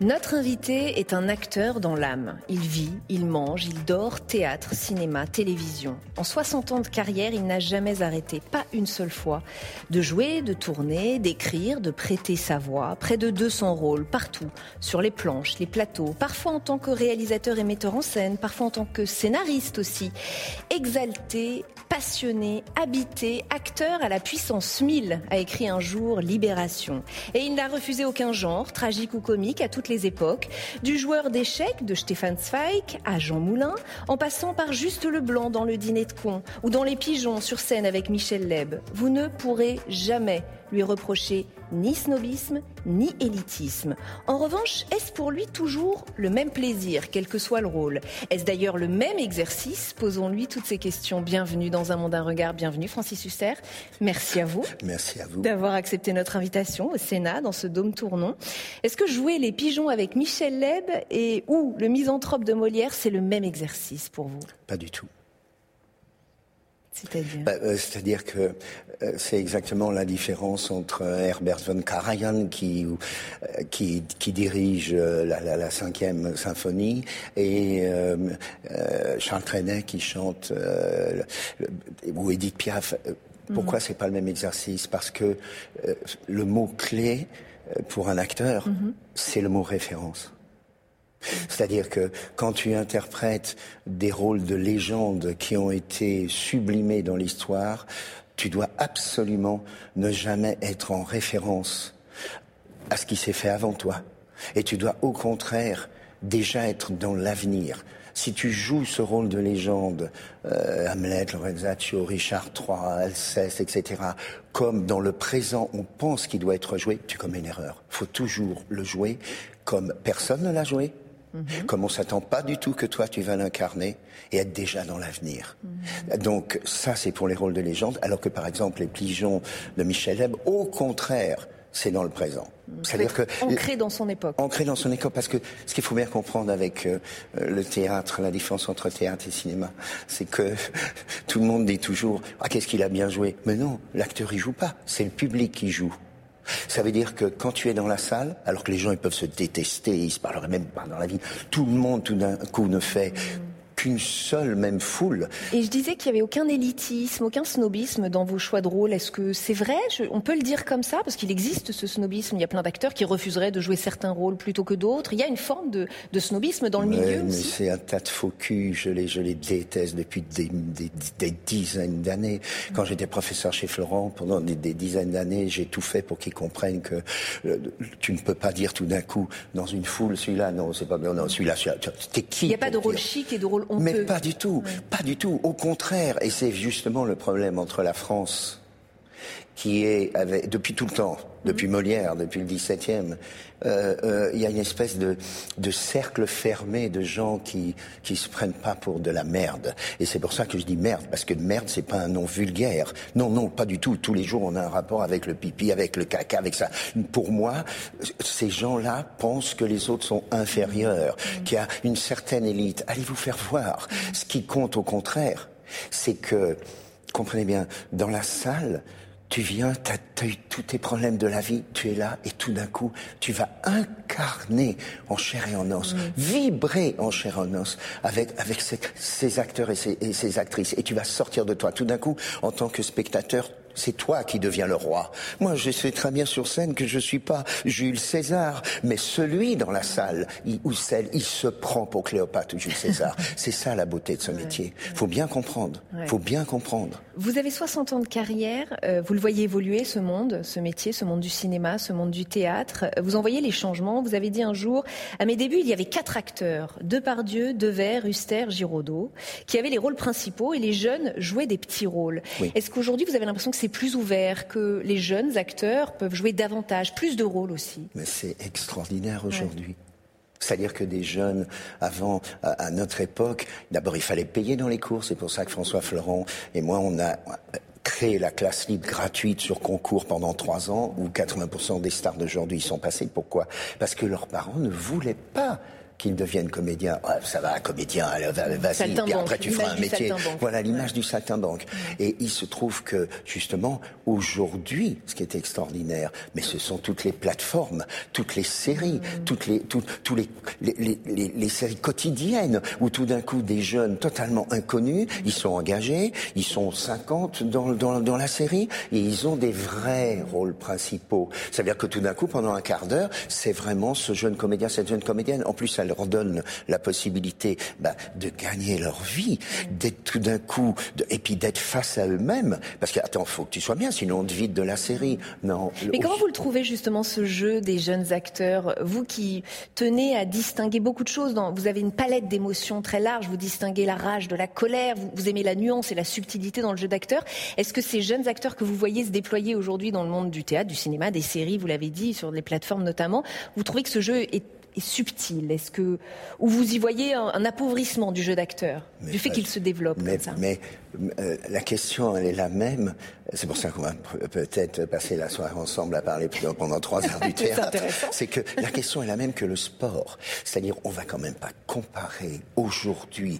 Notre invité est un acteur dans l'âme. Il vit, il mange, il dort, théâtre, cinéma, télévision. En 60 ans de carrière, il n'a jamais arrêté, pas une seule fois, de jouer, de tourner, d'écrire, de prêter sa voix. Près de 200 rôles, partout, sur les planches, les plateaux, parfois en tant que réalisateur et metteur en scène, parfois en tant que scénariste aussi. Exalté, passionné, habité, acteur à la puissance 1000, a écrit un jour Libération. Et il n'a refusé aucun genre, tragique ou comique, à toutes les époques, du joueur d'échecs de Stéphane Zweig à Jean Moulin, en passant par Juste le Blanc dans le dîner de con ou dans Les Pigeons sur scène avec Michel Leb. Vous ne pourrez jamais lui reprocher ni snobisme ni élitisme. En revanche, est-ce pour lui toujours le même plaisir, quel que soit le rôle? Est-ce d'ailleurs le même exercice? Posons-lui toutes ces questions. Bienvenue dans Un monde, un regard. Bienvenue Francis Huster. Merci à vous. Merci à vous. D'avoir accepté notre invitation au Sénat dans ce dôme tournant. Est-ce que jouer les pigeons avec Michel Leb et ou le misanthrope de Molière, c'est le même exercice pour vous? Pas du tout. C'est-à-dire bah, euh, C'est-à-dire que euh, c'est exactement la différence entre Herbert von Karajan qui, euh, qui, qui, dirige la, la, la, cinquième symphonie et Charles Trenet qui chante ou Edith Piaf. Pourquoi mm-hmm. c'est pas le même exercice? Parce que le mot clé pour un acteur, mm-hmm. c'est le mot référence. C'est-à-dire que quand tu interprètes des rôles de légende qui ont été sublimés dans l'histoire, tu dois absolument ne jamais être en référence à ce qui s'est fait avant toi. Et tu dois au contraire déjà être dans l'avenir. Si tu joues ce rôle de légende, euh, Hamlet, Lorenzaccio, Richard III, Alceste, etc., comme dans le présent on pense qu'il doit être joué, tu commets une erreur. Faut toujours le jouer comme personne ne l'a joué, Mhm. Comme on s'attend pas du tout que toi tu vas l'incarner et être déjà dans l'avenir. Mhm. Donc ça c'est pour les rôles de légende, alors que par exemple les pigeons de Michel Hebb, au contraire, c'est dans le présent. Mhm. C'est-à-dire que ancré dans son époque. Ancré dans son époque, parce que ce qu'il faut bien comprendre avec euh, le théâtre, la différence entre théâtre et cinéma, c'est que tout le monde dit toujours ah qu'est-ce qu'il a bien joué, mais non, l'acteur il joue pas, c'est le public qui joue. Ça veut dire que quand tu es dans la salle, alors que les gens ils peuvent se détester, ils se parleraient même pas dans la vie, tout le monde tout d'un coup ne fait qu'une seule même foule. Et je disais qu'il n'y avait aucun élitisme, aucun snobisme dans vos choix de rôle. Est-ce que c'est vrai? On peut le dire comme ça Parce qu'il existe ce snobisme. Il y a plein d'acteurs qui refuseraient de jouer certains rôles plutôt que d'autres. Il y a une forme de, snobisme dans le milieu mais c'est un tas de faux culs. Je les, je les déteste depuis des, des, dizaines d'années. Quand j'étais professeur chez Florent, pendant des, dizaines d'années, j'ai tout fait pour qu'ils comprennent que euh, tu ne peux pas dire tout d'un coup dans une foule, celui-là, non, c'est pas bien, non, celui-là, t'es qui Il n'y a pas de rôle chic et de rôle mais pas du tout, pas du tout. Au contraire, et c'est justement le problème entre la France, qui est avec, depuis tout le temps, depuis mhm. Molière, depuis le XVIIe, euh, euh, il y a une espèce de, de, cercle fermé de gens qui qui se prennent pas pour de la merde. Et c'est pour ça que je dis merde, parce que merde c'est pas un nom vulgaire. Non, non, pas du tout. Tous les jours on a un rapport avec le pipi, avec le caca, avec ça. Pour moi, ces gens-là pensent que les autres sont inférieurs, qu'il y a une certaine élite. Allez vous faire voir. Ce qui compte au contraire, c'est que comprenez bien, dans la salle, tu viens, tu as, eu tous tes problèmes de la vie, tu es là et tout d'un coup, tu vas incarner en chair et en os, vibrer en chair et en os avec, avec ces, acteurs et ces, et ces, actrices. Et tu vas sortir de toi. Tout d'un coup, en tant que spectateur, C'est toi qui deviens le roi. Moi, je sais très bien sur scène que je suis pas Jules César, mais celui dans la salle ou celle, il se prend pour Cléopâtre ou Jules César. C'est ça la beauté de ce métier. Faut bien comprendre. Faut bien comprendre. Vous avez 60 ans de carrière. Euh, vous le voyez évoluer ce monde, ce métier, ce monde du cinéma, ce monde du théâtre. Vous en voyez les changements. Vous avez dit un jour, à mes débuts, il y avait quatre acteurs Depardieu, Devers, Huster, Giraudot, qui avaient les rôles principaux et les jeunes jouaient des petits rôles. Est-ce qu'aujourd'hui, vous avez l'impression que c'est plus ouvert, que les jeunes acteurs peuvent jouer davantage, plus de rôles aussi Mais c'est extraordinaire aujourd'hui. C'est-à-dire que des jeunes, avant, à notre époque, d'abord il fallait payer dans les cours. C'est pour ça que François Florent et moi, on a créé la classe libre gratuite sur concours pendant trois ans, où 80% des stars d'aujourd'hui sont passés. Pourquoi? Parce que leurs parents ne voulaient pas qu'ils deviennent comédiens. ça va, comédien, vas-y, puis après tu feras un métier. Voilà l'image du saltimbanque. Et il se trouve que, justement, aujourd'hui, ce qui est extraordinaire, mais ce sont toutes les plateformes, toutes les séries, mm. toutes les, tous les les, les, les, séries quotidiennes, où tout d'un coup, des jeunes totalement inconnus, ils sont engagés, ils sont 50 dans, dans, dans la série, et ils ont des vrais rôles principaux. Ça veut dire que tout d'un coup, pendant un quart d'heure, c'est vraiment ce jeune comédien, cette jeune comédienne. En plus, leur donne la possibilité bah, de gagner leur vie, d'être tout d'un coup, et puis d'être face à eux-mêmes. Parce que, attends, faut que tu sois bien, sinon on te vide de la série. Non. Mais comment vous le trouvez justement ce jeu des jeunes acteurs? Vous qui tenez à distinguer beaucoup de choses, dans, vous avez une palette d'émotions très large, vous distinguez la rage de la colère, vous, vous aimez la nuance et la subtilité dans le jeu d'acteurs. Est-ce que ces jeunes acteurs que vous voyez se déployer aujourd'hui dans le monde du théâtre, du cinéma, des séries, vous l'avez dit, sur les plateformes notamment, vous trouvez que ce jeu est subtil. Est-ce que ou vous y voyez un, appauvrissement du jeu d'acteur, du fait qu'il se développe mais, comme ça? Mais la question, elle est la même. C'est pour ça qu'on va peut-être passer la soirée ensemble à parler pendant trois heures du théâtre. C'est que la question est la même que le sport. C'est-à-dire, on va quand même pas comparer aujourd'hui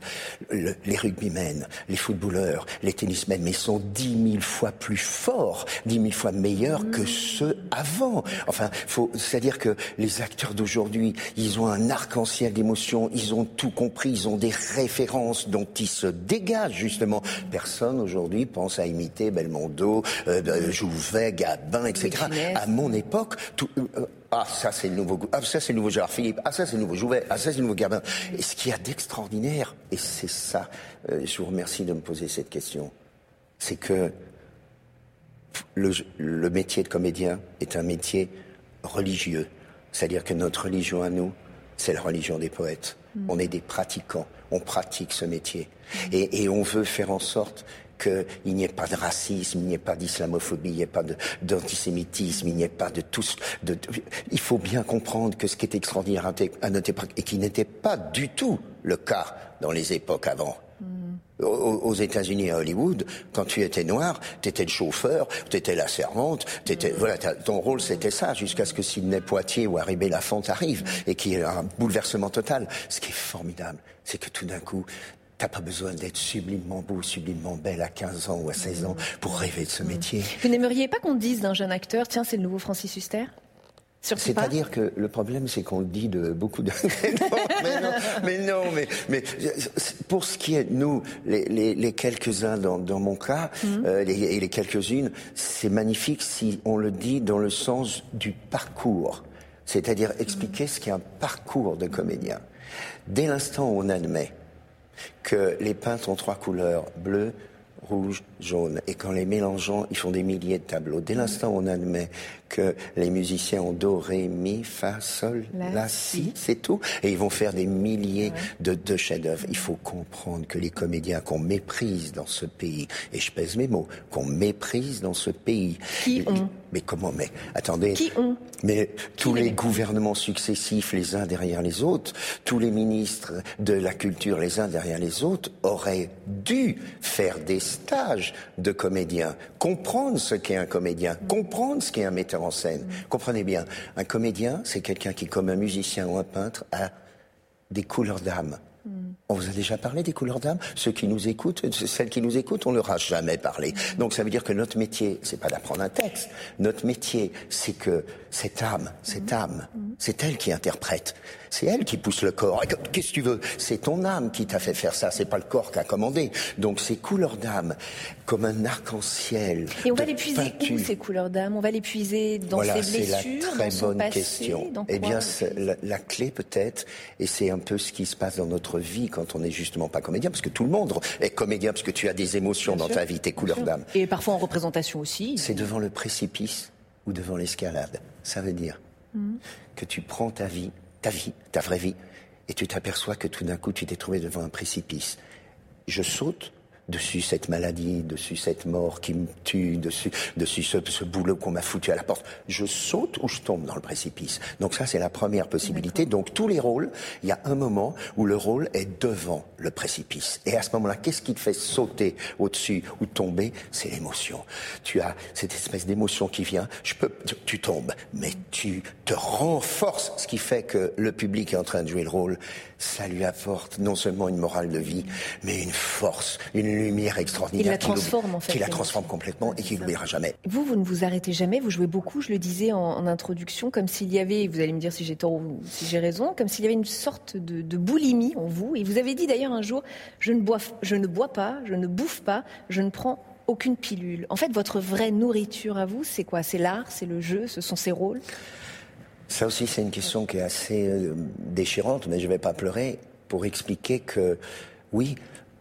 les rugbymen, les footballeurs, les tennismen, mais ils sont dix mille fois plus forts, dix mille fois meilleurs que ceux avant. Enfin, faut, c'est-à-dire que les acteurs d'aujourd'hui, ils ont un arc-en-ciel d'émotions, ils ont tout compris, ils ont des références dont ils se dégagent justement. Personne aujourd'hui pense à imiter Belmondo, euh, Jouvet, Gabin, etc. À mon époque, tout, euh, euh, ah, ça c'est le nouveau, ah, ça c'est le nouveau Gérard Philippe, ah ça c'est le nouveau Jouvet, ah ça c'est le nouveau Gabin. Et ce qu'il y a d'extraordinaire, et c'est ça, je vous remercie de me poser cette question, c'est que le, le métier de comédien est un métier religieux. C'est-à-dire que notre religion à nous, c'est la religion des poètes. Mm. On est des pratiquants, on pratique ce métier. Et, et, on veut faire en sorte qu'il n'y ait pas de racisme, il n'y ait pas d'islamophobie, il n'y ait pas d'antisémitisme, il n'y ait pas de tout. De, il faut bien comprendre que ce qui est extraordinaire à notre et qui n'était pas du tout le cas dans les époques avant, aux États-Unis, à Hollywood, quand tu étais noir, tu étais le chauffeur, tu étais la servante, étais, voilà, ton rôle c'était ça, jusqu'à ce que Sidney Poitier ou Harry Lafont arrive et qu'il y ait un bouleversement total. Ce qui est formidable, c'est que tout d'un coup, T'as pas besoin d'être sublimement beau, sublimement belle à 15 ans ou à 16 ans pour rêver de ce métier. Vous n'aimeriez pas qu'on dise d'un jeune acteur, tiens, c'est le nouveau Francis Huster? C'est-à-dire que le problème, c'est qu'on le dit de beaucoup de. mais non, mais non, mais, mais, pour ce qui est nous, les, les, les quelques-uns dans, dans, mon cas, mhm. euh, les, et les quelques-unes, c'est magnifique si on le dit dans le sens du parcours. C'est-à-dire expliquer ce qu'est un parcours de comédien. Dès l'instant où on admet que les peintres ont trois couleurs, bleu, rouge, jaune. Et qu'en les mélangeant, ils font des milliers de tableaux. Dès l'instant où on admet que les musiciens ont do, ré, mi, fa, sol, la, si, c'est tout. Et ils vont faire des milliers de, de chefs-d'œuvre. Il faut comprendre que les comédiens qu'on méprise dans ce pays, et je pèse mes mots, qu'on méprise dans ce pays. Qui ont Mais comment Mais attendez. Qui ont Mais tous les gouvernements successifs, les uns derrière les autres, tous les ministres de la culture, les uns derrière les autres, auraient dû faire des stages de comédiens, comprendre ce qu'est un comédien, comprendre ce qu'est un metteur en scène. Comprenez bien, un comédien, c'est quelqu'un qui, comme un musicien ou un peintre, a des couleurs d'âme. On vous a déjà parlé des couleurs d'âme Ceux qui nous écoutent, celles qui nous écoutent, on leur a jamais parlé. Donc ça veut dire que notre métier, c'est pas d'apprendre un texte. Notre métier, c'est que cette âme, cette âme, c'est elle qui interprète. C'est elle qui pousse le corps. Qu'est-ce que tu veux? C'est ton âme qui t'a fait faire ça. C'est pas le corps qui a commandé. Donc ces couleurs d'âme, comme un arc-en-ciel. Et on va les puiser où ces couleurs d'âme? On va les puiser dans voilà, ses blessures, c'est la très dans bonne son passé, question. dans eh bien, la, la clé peut-être, et c'est un peu ce qui se passe dans notre vie quand on n'est justement pas comédien, parce que tout le monde est comédien, parce que tu as des émotions Bien dans sûr, ta vie, tes couleurs d'âme. Et parfois en représentation aussi. C'est devant le précipice ou devant l'escalade. Ça veut dire que tu prends ta vie, ta vie, ta vraie vie, et tu t'aperçois que tout d'un coup tu t'es trouvé devant un précipice. Je saute dessus cette maladie, dessus cette mort qui me tue, dessus, dessus ce, ce boulot qu'on m'a foutu à la porte. Je saute ou je tombe dans le précipice. Donc ça, c'est la première possibilité. Donc tous les rôles, il y a un moment où le rôle est devant le précipice. Et à ce moment-là, qu'est-ce qui te fait sauter au-dessus ou tomber? C'est l'émotion. Tu as cette espèce d'émotion qui vient. Je peux, tu, tu tombes, mais tu te renforces, ce qui fait que le public est en train de jouer le rôle. Ça lui apporte non seulement une morale de vie, mais une force, une lumière extraordinaire. Il la transforme, en fait, Qui la transforme complètement et qui n'oubliera jamais. Vous, vous ne vous arrêtez jamais, vous jouez beaucoup, je le disais en, en introduction, comme s'il y avait, vous allez me dire si j'ai tort ou si j'ai raison, comme s'il y avait une sorte de, de boulimie en vous. Et vous avez dit d'ailleurs un jour, je ne, bois, je ne bois pas, je ne bouffe pas, je ne prends aucune pilule. En fait, votre vraie nourriture à vous, c'est quoi? C'est l'art, c'est le jeu, ce sont ces rôles? Ça aussi, c'est une question qui est assez euh, déchirante, mais je ne vais pas pleurer pour expliquer que, oui,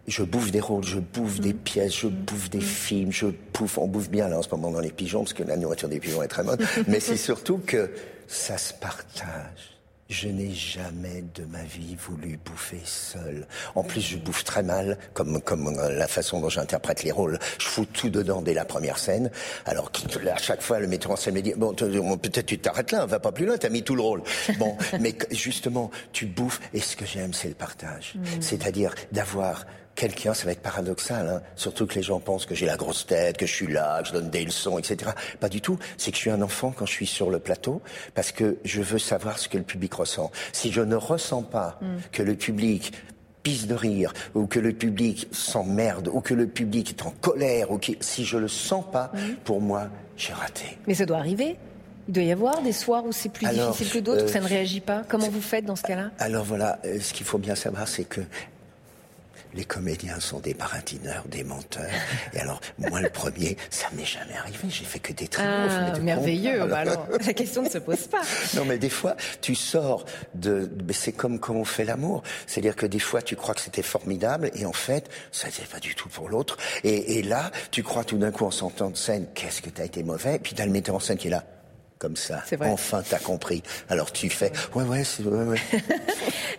je bouffe des rôles, je bouffe des pièces, je bouffe des films, je bouffe, on bouffe bien là en ce moment dans les pigeons, parce que la nourriture des pigeons est très bonne, mais c'est surtout que ça se partage. Je n'ai jamais de ma vie voulu bouffer seul. En plus, je bouffe très mal, comme comme la façon dont j'interprète les rôles. Je fous tout dedans dès la première scène. Alors à chaque fois, le metteur en scène me dit bon, peut-être tu t'arrêtes là, va pas plus loin, t'as mis tout le rôle. Bon, mais justement, tu bouffes. Et ce que j'aime, c'est le partage. C'est-à-dire d'avoir quelqu'un, ça va être paradoxal, hein, surtout que les gens pensent que j'ai la grosse tête, que je suis là, que je donne des leçons, etc. Pas du tout. C'est que je suis un enfant quand je suis sur le plateau, parce que je veux savoir ce que le public ressent. Si je ne ressens pas que le public pisse de rire, ou que le public s'emmerde, ou que le public est en colère, ou qui, si je le sens pas, pour moi, j'ai raté. Mais ça doit arriver. Il doit y avoir des soirs où c'est plus Alors, difficile que d'autres, où euh, ça ne réagit pas. Comment vous faites dans ce cas-là? Alors voilà, euh, ce qu'il faut bien savoir, c'est que les comédiens sont des baratineurs, des menteurs. Et alors, moi, le premier, ça m'est jamais arrivé. J'ai fait que des triomphes. Ah, merveilleux. Bah alors, la question ne se pose pas. Non, mais des fois, tu sors de. C'est comme quand on fait l'amour. C'est-à-dire que des fois, tu crois que c'était formidable, et en fait, ça n'était pas du tout pour l'autre. Et, et là, tu crois tout d'un coup en sortant de scène, qu'est-ce que t'as été mauvais? Et puis t'as le metteur en scène qui est là. Comme ça. Enfin, t'as compris. Alors tu fais, ouais, ouais, ouais, ouais.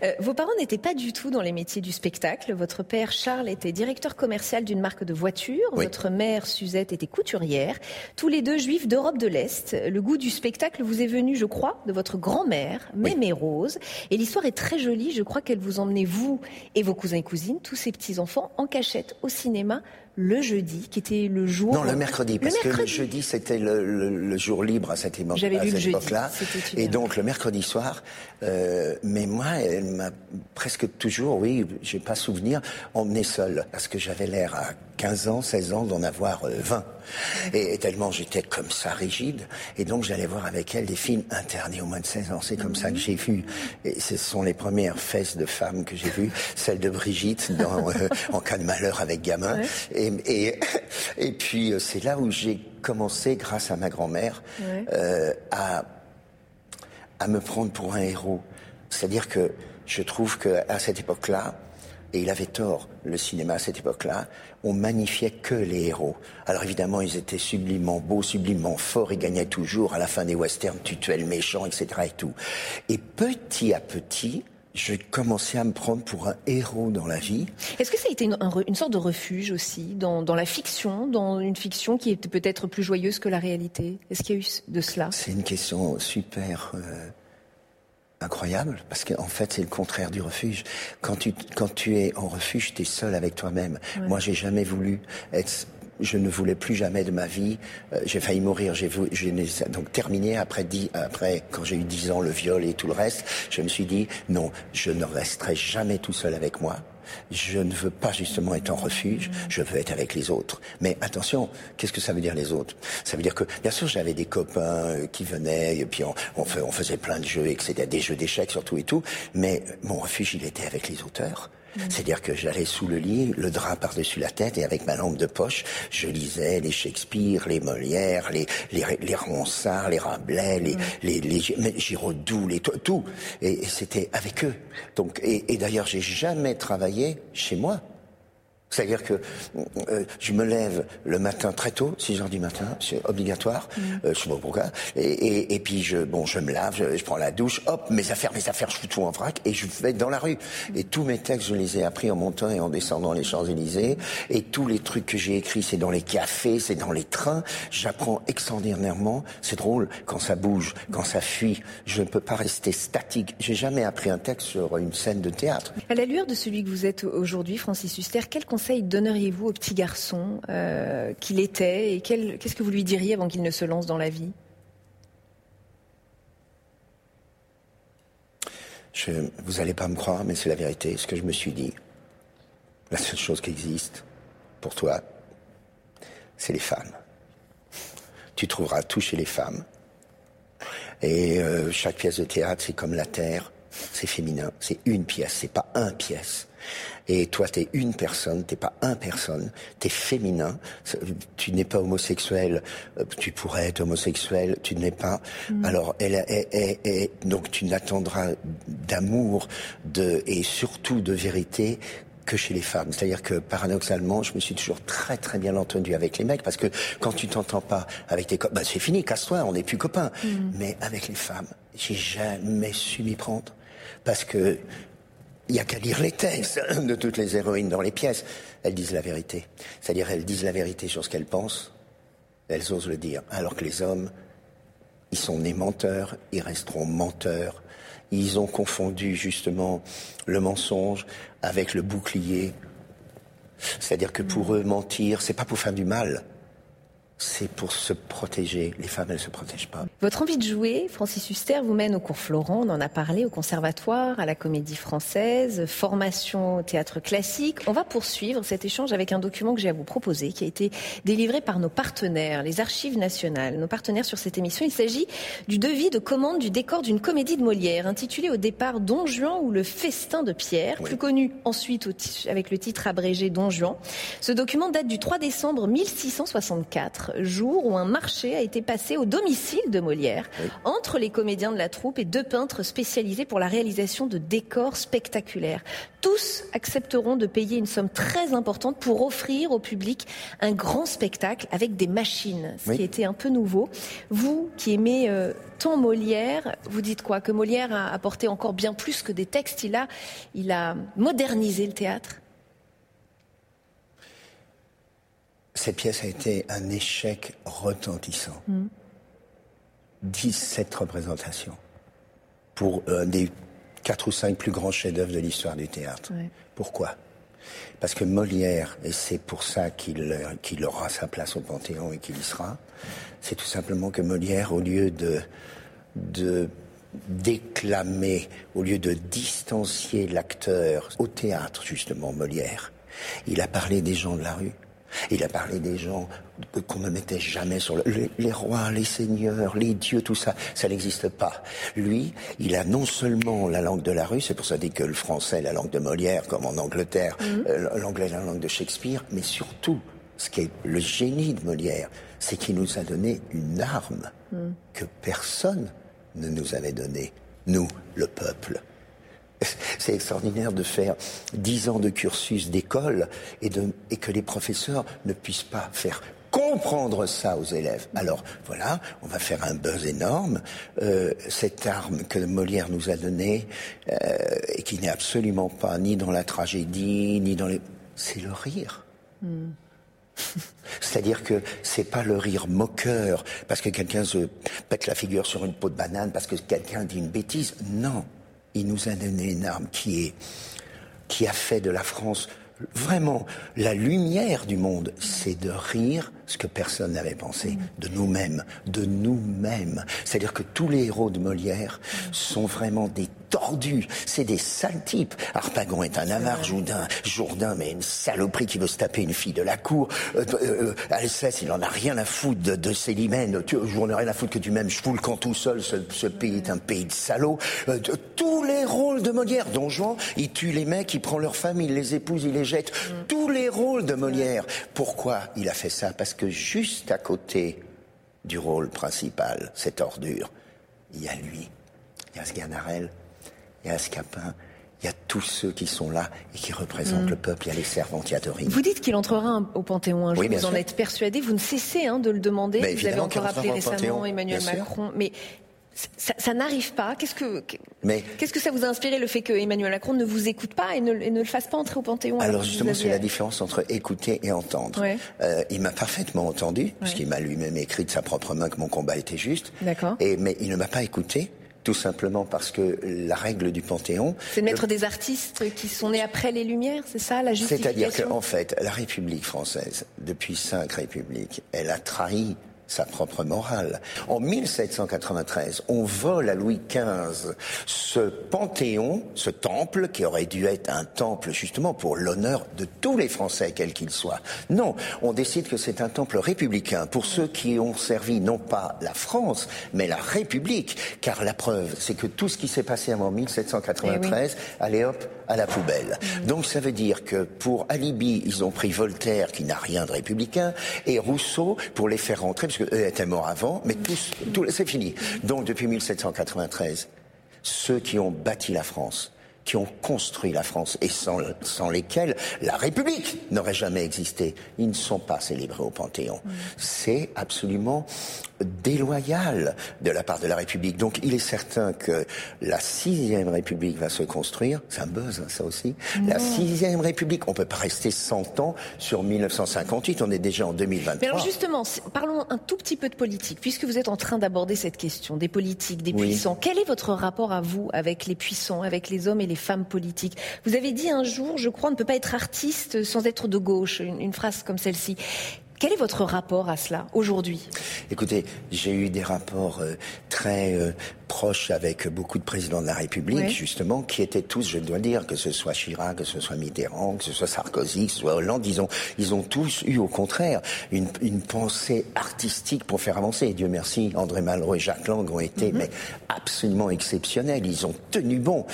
Euh, vos parents n'étaient pas du tout dans les métiers du spectacle. Votre père Charles était directeur commercial d'une marque de voitures. Oui. Votre mère Suzette était couturière. Tous les deux juifs d'Europe de l'Est. Le goût du spectacle vous est venu, je crois, de votre grand-mère, Oui. Mémé Rose. Et l'histoire est très jolie. Je crois qu'elle vous emmenait, vous et vos cousins et cousines, tous ces petits-enfants, en cachette au cinéma le jeudi, qui était le jour... Non, le mercredi, parce que le jeudi, c'était le, le- le jour libre à cette, émo- J'avais à cette jeudi, époque-là. Et heure. donc, le mercredi soir, euh, mais moi, elle m'a presque toujours, oui, j'ai pas souvenir, emmené seul, parce que j'avais l'air à 15 ans, 16 ans d'en avoir euh, 20. Et, et tellement j'étais comme ça rigide, et donc j'allais voir avec elle des films interdits au moins de 16 ans. C'est comme ça que j'ai vu, et ce sont les premières fesses de femmes que j'ai vues, celle de Brigitte dans euh, En cas de malheur avec gamin. Et, et, et puis euh, c'est là où j'ai commencé, grâce à ma grand-mère, Ouais. euh, à à me prendre pour un héros. C'est-à-dire que je trouve que à cette époque-là, et il avait tort, le cinéma à cette époque-là, on magnifiait que les héros. Alors évidemment, ils étaient sublimement beaux, sublimement forts, ils gagnaient toujours à la fin des westerns, tu tuais le méchant, etc. et tout. Et petit à petit, je commençais à me prendre pour un héros dans la vie. Est-ce que ça a été une, sorte de refuge aussi dans, dans la fiction, dans une fiction qui était peut-être plus joyeuse que la réalité? Est-ce qu'il y a eu de cela? C'est une question super euh, incroyable parce qu'en fait c'est le contraire du refuge. Quand tu quand tu es en refuge, tu es seul avec toi-même. Moi, j'ai jamais voulu être je ne voulais plus jamais de ma vie. Euh, j'ai failli mourir. J'ai donc terminé après dix, après quand j'ai eu dix ans le viol et tout le reste. Je me suis dit non, je ne resterai jamais tout seul avec moi. Je ne veux pas justement être en refuge, je veux être avec les autres. Mais attention, qu'est-ce que ça veut dire les autres? Ça veut dire que, bien sûr, j'avais des copains euh, qui venaient, et puis on, faisait plein de jeux, etc., des jeux d'échecs surtout et tout, mais mon refuge, il était avec les auteurs. Mm. C'est-à-dire que j'allais sous le lit, le drap par-dessus la tête, et avec ma lampe de poche, je lisais les Shakespeare, les Molière, les, les, les Ronsard, les Rabelais, les, mm. les, les, Giraudoux, les, tout. Et, c'était avec eux. Donc, et, et d'ailleurs, j'ai jamais travaillé chez moi. C'est-à-dire que euh, je me lève le matin très tôt, 6 heures du matin, c'est obligatoire, mm. euh, je sais pas pourquoi, et, et, et, puis je, bon, je me lave, je, prends la douche, hop, mes affaires, mes affaires, je fous tout en vrac, et je vais dans la rue. Et tous mes textes, je les ai appris en montant et en descendant les Champs-Élysées, et tous les trucs que j'ai écrits, c'est dans les cafés, c'est dans les trains, j'apprends extraordinairement, c'est drôle, quand ça bouge, quand ça fuit, je ne peux pas rester statique. J'ai jamais appris un texte sur une scène de théâtre. À la lueur de celui que vous êtes aujourd'hui, Francis Huster, quel conseil donneriez-vous au petit garçon euh, qu'il était et qu'est-ce que vous lui diriez avant qu'il ne se lance dans la vie? Vous n'allez pas me croire, mais c'est la vérité. Ce que je me suis dit, la seule chose qui existe pour toi, c'est les femmes. Tu trouveras tout chez les femmes. Et euh, chaque pièce de théâtre, c'est comme la terre, c'est féminin, c'est une pièce, c'est pas un pièce. Et toi, tu es une personne, t'es pas un personne, tu es féminin, tu n'es pas homosexuel, euh, tu pourrais être homosexuel, tu n'es pas. Mm. Alors, elle est, donc tu n'attendras d'amour de, et surtout de vérité que chez les femmes. C'est-à-dire que paradoxalement, je me suis toujours très très bien entendu avec les mecs parce que quand tu t'entends pas avec tes copains, bah, c'est fini, casse-toi, on n'est plus copains. Mm. Mais avec les femmes, j'ai jamais su m'y prendre parce que il n'y a qu'à lire les textes de toutes les héroïnes dans les pièces. Elles disent la vérité. C'est-à-dire, elles disent la vérité sur ce qu'elles pensent. Elles osent le dire. Alors que les hommes, ils sont nés menteurs, ils resteront menteurs. Ils ont confondu justement le mensonge avec le bouclier. C'est-à-dire que pour eux, mentir, c'est pas pour faire du mal c'est pour se protéger. Les femmes, elles ne se protègent pas. Votre envie de jouer, Francis Huster, vous mène au cours Florent, on en a parlé, au conservatoire, à la comédie française, formation au théâtre classique. On va poursuivre cet échange avec un document que j'ai à vous proposer, qui a été délivré par nos partenaires, les archives nationales, nos partenaires sur cette émission. Il s'agit du devis de commande du décor d'une comédie de Molière, intitulée au départ Don Juan ou le festin de Pierre, plus connu ensuite avec le titre abrégé Don Juan. Ce document date du 3 décembre 1664 jour où un marché a été passé au domicile de Molière, entre les comédiens de la troupe et deux peintres spécialisés pour la réalisation de décors spectaculaires. Tous accepteront de payer une somme très importante pour offrir au public un grand spectacle avec des machines, ce qui était un peu nouveau. Vous qui aimez euh, tant Molière, vous dites quoi? Que Molière a apporté encore bien plus que des textes, il a, il a modernisé le théâtre? Cette pièce a été un échec retentissant. 17 mm. représentations pour un des quatre ou cinq plus grands chefs-d'œuvre de l'histoire du théâtre. Pourquoi? Parce que Molière, et c'est pour ça qu'il aura sa place au Panthéon et qu'il y sera, c'est tout simplement que Molière, au lieu de, de déclamer, au lieu de distancier l'acteur au théâtre, justement, Molière, il a parlé des gens de la rue. Il a parlé des gens qu'on ne mettait jamais sur le, les, rois, les seigneurs, les dieux, tout ça, ça n'existe pas. Lui, il a non seulement la langue de la rue, c'est pour ça dit que le français, la langue de Molière, comme en Angleterre, mhm. euh, l'anglais, la langue de Shakespeare, mais surtout, ce qui est le génie de Molière, c'est qu'il nous a donné une arme mhm. que personne ne nous avait donnée, nous, le peuple. C'est extraordinaire de faire dix ans de cursus d'école et, et que les professeurs ne puissent pas faire comprendre ça aux élèves. Alors voilà, on va faire un buzz énorme. Euh, cette arme que Molière nous a donnée euh, et qui n'est absolument pas ni dans la tragédie ni dans les, c'est le rire. Hmm. C'est-à-dire que c'est pas le rire moqueur parce que quelqu'un se pète la figure sur une peau de banane parce que quelqu'un dit une bêtise. Non, il nous a donné une arme qui qui a fait de la France vraiment la lumière du monde, c'est de rire ce que personne n'avait pensé, de nous-mêmes, de nous-mêmes. C'est-à-dire que tous les héros de Molière sont vraiment des tordus, c'est des sales types. Harpagon est un avare, Jourdain, Jourdain, mais une saloperie qui veut se taper une fille de la cour. Euh, euh, Alceste, il en a rien à foutre de, de Célimène. Tu, je n'en ai rien à foutre que du même. Je fous le camp tout seul. Ce, ce pays est un pays de salauds. Euh, de, tous les rôles de Molière, Don Juan, il tue les mecs, il prend leur femme, il les épouse, il les jette. Tous les rôles de Molière. Pourquoi il a fait ça? Parce que juste à côté du rôle principal, cette ordure, il y a lui, il y a Sganarelle, il y a Scapin, il y a tous ceux qui sont là et qui représentent Mm. le peuple, il y a les servantes, il y a Dorine. Vous dites qu'il entrera au Panthéon un jour, Oui, bien vous en êtes persuadé, vous ne cessez hein, de le demander. Mais vous avez encore appelé récemment Panthéon, Emmanuel sûr. Macron, mais ça, ça n'arrive pas. Qu'est-ce que Mais qu'est-ce que ça vous a inspiré le fait que Emmanuel Macron ne vous écoute pas et ne, et ne le fasse pas entrer au Panthéon Alors justement, c'est la différence entre écouter et entendre. Ouais. Euh, il m'a parfaitement entendu, Ouais. puisqu'il m'a lui-même écrit de sa propre main que mon combat était juste. D'accord. Et mais il ne m'a pas écouté, tout simplement parce que la règle du Panthéon. C'est de mettre des artistes qui sont nés après les Lumières, c'est ça la C'est-à-dire justification qu'en fait, la République française, depuis cinq républiques, elle a trahi sa propre morale. En 1793, on vole à Louis XV ce panthéon, ce temple, qui aurait dû être un temple justement pour l'honneur de tous les Français, quels qu'ils soient. Non, on décide que c'est un temple républicain pour ceux qui ont servi non pas la France, mais la République. Car la preuve, c'est que tout ce qui s'est passé avant 1793, allez hop, à la poubelle. Donc ça veut dire que pour alibi, ils ont pris Voltaire, qui n'a rien de républicain, et Rousseau pour les faire rentrer, parce qu'eux étaient morts avant, mais tous, c'est fini. Donc depuis 1793, ceux qui ont bâti la France, qui ont construit la France et sans, sans lesquels la République n'aurait jamais existé, ils ne sont pas célébrés au Panthéon. C'est absolument déloyal de la part de la République. Donc il est certain que la sixième République va se construire. C'est un buzz, hein, ça aussi. La sixième République, on peut pas rester 100 ans sur 1958. On est déjà en 2023. Mais alors justement, parlons un tout petit peu de politique, puisque vous êtes en train d'aborder cette question des politiques, des Oui. puissants. Quel est votre rapport à vous avec les puissants, avec les hommes et les femmes politiques? Vous avez dit un jour, je crois, on ne peut pas être artiste sans être de gauche, une, une phrase comme celle-ci. Quel est votre rapport à cela aujourd'hui? Écoutez, j'ai eu des rapports euh, très euh, proches avec beaucoup de présidents de la République, justement, qui étaient tous, je dois dire, que ce soit Chirac, que ce soit Mitterrand, que ce soit Sarkozy, que ce soit Hollande, ils ont, ils ont tous eu, au contraire, une, une pensée artistique pour faire avancer. Et Dieu merci, André Malraux et Jacques Lang ont été mais absolument exceptionnels. Ils ont tenu bon.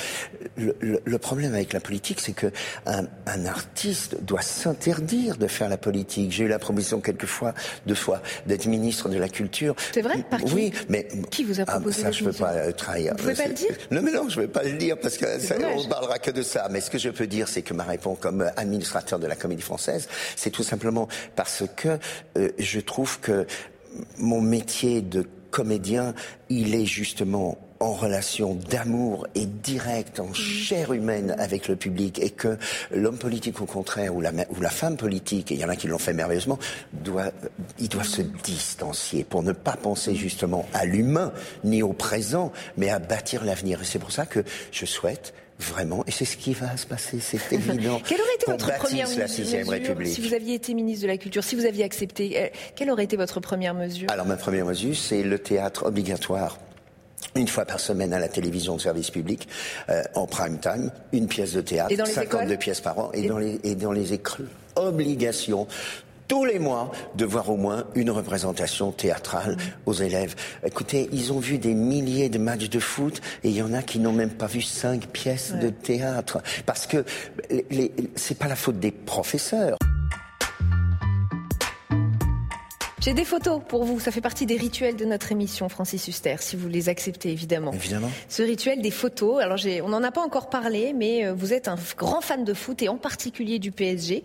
Le, le- le problème avec la politique, c'est que un, un artiste doit s'interdire de faire la politique. J'ai eu la proposition quelquefois, deux fois, d'être ministre de la Culture. C'est vrai? Par qui? Oui, mais Qui vous a Ah, proposé ça, je peux ministre? pas euh, trahir. Vous pouvez pas le dire? Non, mais non, je vais pas le dire parce que ça, on parlera que de ça. Mais ce que je peux dire, c'est que ma réponse comme administrateur de la Comédie Française, c'est tout simplement parce que euh, je trouve que mon métier de comédien, il est justement en relation d'amour et direct, en chair humaine avec le public, et que l'homme politique, au contraire, ou la, ou la femme politique, et il y en a qui l'ont fait merveilleusement, doit, ils doivent se distancier pour ne pas penser justement à l'humain, ni au présent, mais à bâtir l'avenir. Et c'est pour ça que je souhaite vraiment, et c'est ce qui va se passer, c'est évident. Quelle aurait été votre première la mesure République. si vous aviez été ministre de la Culture, si vous aviez accepté euh, Quelle aurait été votre première mesure? Alors ma première mesure, c'est le théâtre obligatoire. Une fois par semaine à la télévision de service public, euh, en prime time, une pièce de théâtre, Et dans les 52 écoles pièces par an, et, Et- dans les, et dans les écoles, obligation tous les mois de voir au moins une représentation théâtrale aux élèves. Écoutez, ils ont vu des milliers de matchs de foot et il y en a qui n'ont même pas vu cinq pièces de théâtre parce que les- les- c'est pas la faute des professeurs. J'ai des photos pour vous. Ça fait partie des rituels de notre émission, Francis Huster, si vous les acceptez évidemment. Évidemment. Ce rituel des photos. Alors, on n'en a pas encore parlé, mais euh, vous êtes un grand fan de foot et en particulier du PSG.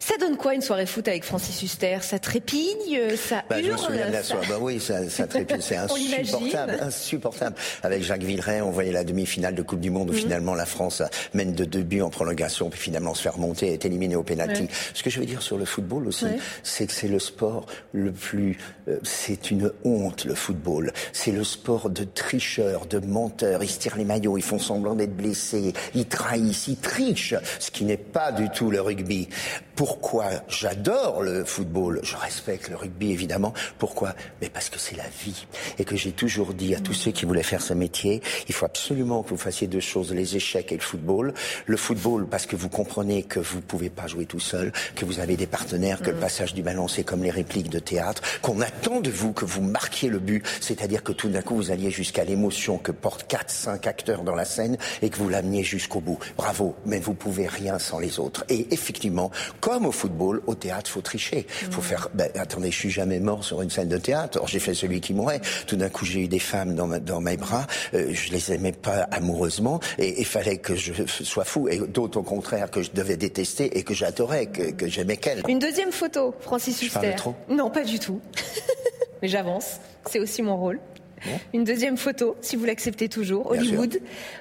Ça donne quoi une soirée foot avec Francis Huster? Ça trépigne, euh, ça Bah, je me hurle, souviens de la ça- soirée. Bah oui, ça, ça trépigne. C'est insupportable, insupportable. Avec Jacques Villeray, on voyait la demi-finale de Coupe du Monde où Mhm. finalement la France mène de deux buts en prolongation, puis finalement se fait remonter et est éliminée au pénalty. Ouais. Ce que je veux dire sur le football aussi, Ouais. c'est que c'est le sport le plus... Euh, c'est une honte, le football. C'est le sport de tricheurs, de menteurs. Ils se tirent les maillots, ils font semblant d'être blessés, ils trahissent, ils trichent, ce qui n'est pas du tout le rugby. Pourquoi j'adore le football? Je respecte le rugby, évidemment. Pourquoi? Mais parce que c'est la vie. Et que j'ai toujours dit à tous ceux qui voulaient faire ce métier, il faut absolument que vous fassiez deux choses, les échecs et le football. Le football, parce que vous comprenez que vous pouvez pas jouer tout seul, que vous avez des partenaires, que le passage du ballon, c'est comme les répliques de théâtre, qu'on attend de vous que vous marquiez le but, c'est-à-dire que tout d'un coup, vous alliez jusqu'à l'émotion que portent quatre, cinq acteurs dans la scène et que vous l'ameniez jusqu'au bout. Bravo, mais vous pouvez rien sans les autres. Et effectivement, comme au football, au théâtre, faut tricher. Faut faire. Ben, attendez, je suis jamais mort sur une scène de théâtre. Or, j'ai fait celui qui mourait. Tout d'un coup, j'ai eu des femmes dans, dans mes bras. Euh, je les aimais pas amoureusement, et il fallait que je sois fou. Et d'autres, au contraire, que je devais détester et que j'adorais, que, que j'aimais qu'elle. Une deuxième photo, Francis Huster. trop Non, pas du tout. Mais j'avance. C'est aussi mon rôle. Une deuxième photo, si vous l'acceptez toujours, Hollywood,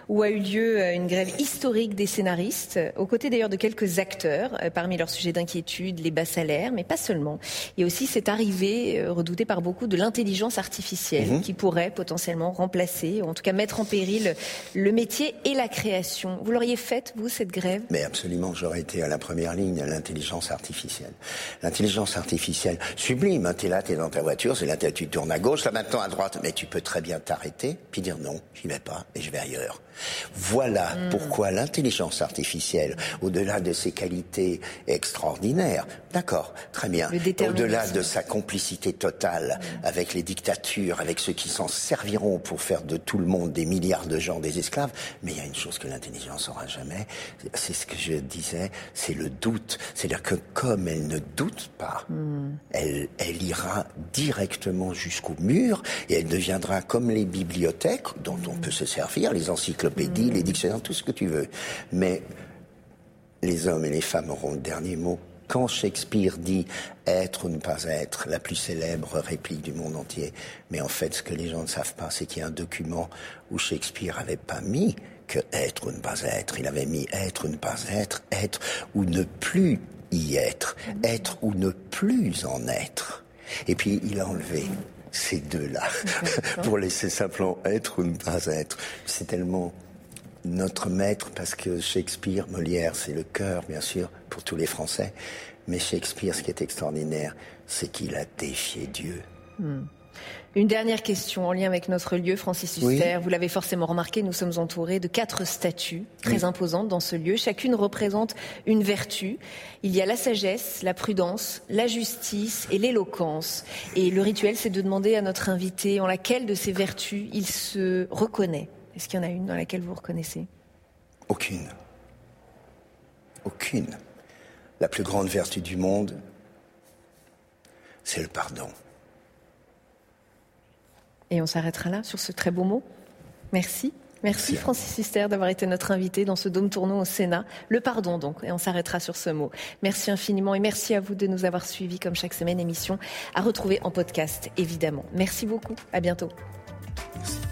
où a eu lieu euh, une grève historique des scénaristes, aux côtés d'ailleurs de quelques acteurs, euh, parmi leurs sujets d'inquiétude, les bas salaires, mais pas seulement. Il y a aussi cette arrivée euh, redoutée par beaucoup de l'intelligence artificielle, mhm. qui pourrait potentiellement remplacer, ou en tout cas mettre en péril le métier et la création. Vous l'auriez faite, vous, cette grève? Mais absolument, j'aurais été à la première ligne, l'intelligence artificielle. L'intelligence artificielle sublime, t'es là, t'es dans ta voiture, c'est là, tu tournes à gauche, là maintenant à droite, mais tu peux très bien t'arrêter, puis dire non, j'y vais pas et je vais ailleurs. Voilà hmm. pourquoi l'intelligence artificielle, au-delà de ses qualités extraordinaires, d'accord, très bien, au-delà de sa complicité totale hmm. avec les dictatures, avec ceux qui s'en serviront pour faire de tout le monde des milliards de gens des esclaves, mais il y a une chose que l'intelligence aura jamais, c'est ce que je disais, c'est le doute. C'est-à-dire que comme elle ne doute pas, hmm. elle, elle ira directement jusqu'au mur et elle comme les bibliothèques dont on peut se servir, les encyclopédies, les dictionnaires, tout ce que tu veux. Mais les hommes et les femmes auront le dernier mot. Quand Shakespeare dit être ou ne pas être, la plus célèbre réplique du monde entier, mais en fait, ce que les gens ne savent pas, c'est qu'il y a un document où Shakespeare n'avait pas mis que être ou ne pas être. Il avait mis être ou ne pas être, être ou ne plus y être, être ou ne plus en être. Et puis il a enlevé ces deux-là, pour laisser simplement être ou ne pas être. C'est tellement notre maître, parce que Shakespeare, Molière, c'est le cœur, bien sûr, pour tous les Français. Mais Shakespeare, ce qui est extraordinaire, c'est qu'il a défié Dieu. Hmm. Une dernière question en lien avec notre lieu, Francis Huster. Vous l'avez forcément remarqué, nous sommes entourés de quatre statues très imposantes dans ce lieu. Chacune représente une vertu. Il y a la sagesse, la prudence, la justice et l'éloquence. Et le rituel, c'est de demander à notre invité en laquelle de ces vertus il se reconnaît. Est-ce qu'il y en a une dans laquelle vous reconnaissez? Aucune. Aucune. La plus grande vertu du monde, c'est le pardon. Et on s'arrêtera là sur ce très beau mot. Merci. Merci, Francis Huster d'avoir été notre invité dans ce dôme tournant au Sénat. Le pardon donc, et on s'arrêtera sur ce mot. Merci infiniment et merci à vous de nous avoir suivis comme chaque semaine émission à retrouver en podcast évidemment. Merci beaucoup, à bientôt. Merci.